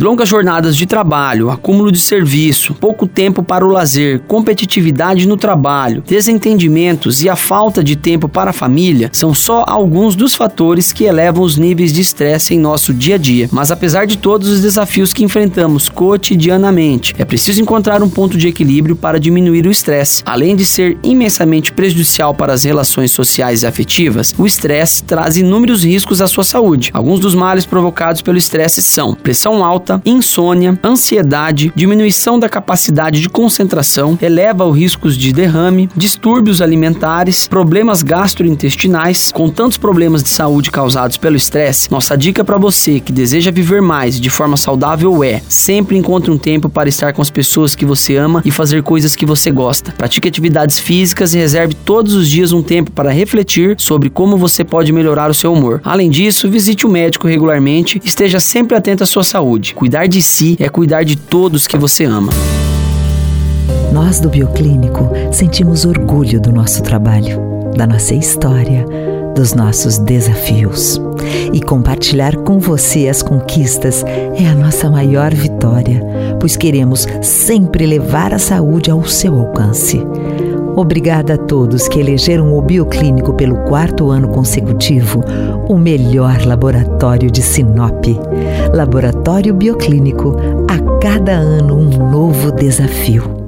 Longas jornadas de trabalho, acúmulo de serviço, pouco tempo para o lazer, competitividade no trabalho, desentendimentos e a falta de tempo para a família são só alguns dos fatores que elevam os níveis de estresse em nosso dia a dia. Mas apesar de todos os desafios que enfrentamos cotidianamente, é preciso encontrar um ponto de equilíbrio para diminuir o estresse. Além de ser imensamente prejudicial para as relações sociais e afetivas, o estresse traz inúmeros riscos à sua saúde. Alguns dos males provocados pelo estresse são pressão alta alta, insônia, ansiedade, diminuição da capacidade de concentração, eleva os riscos de derrame, distúrbios alimentares, problemas gastrointestinais. Com tantos problemas de saúde causados pelo estresse, nossa dica para você que deseja viver mais de forma saudável é: sempre encontre um tempo para estar com as pessoas que você ama e fazer coisas que você gosta. Pratique atividades físicas e reserve todos os dias um tempo para refletir sobre como você pode melhorar o seu humor. Além disso, visite o médico regularmente e esteja sempre atento à sua Cuidar de si é cuidar de todos que você ama. Nós do Bioclínico sentimos orgulho do nosso trabalho, da nossa história, dos nossos desafios. E compartilhar com você as conquistas é a nossa maior vitória, pois queremos sempre levar a saúde ao seu alcance. Obrigada a todos que elegeram o Bioclínico pelo quarto ano consecutivo o melhor laboratório de Sinop. Laboratório Bioclínico, a cada ano um novo desafio.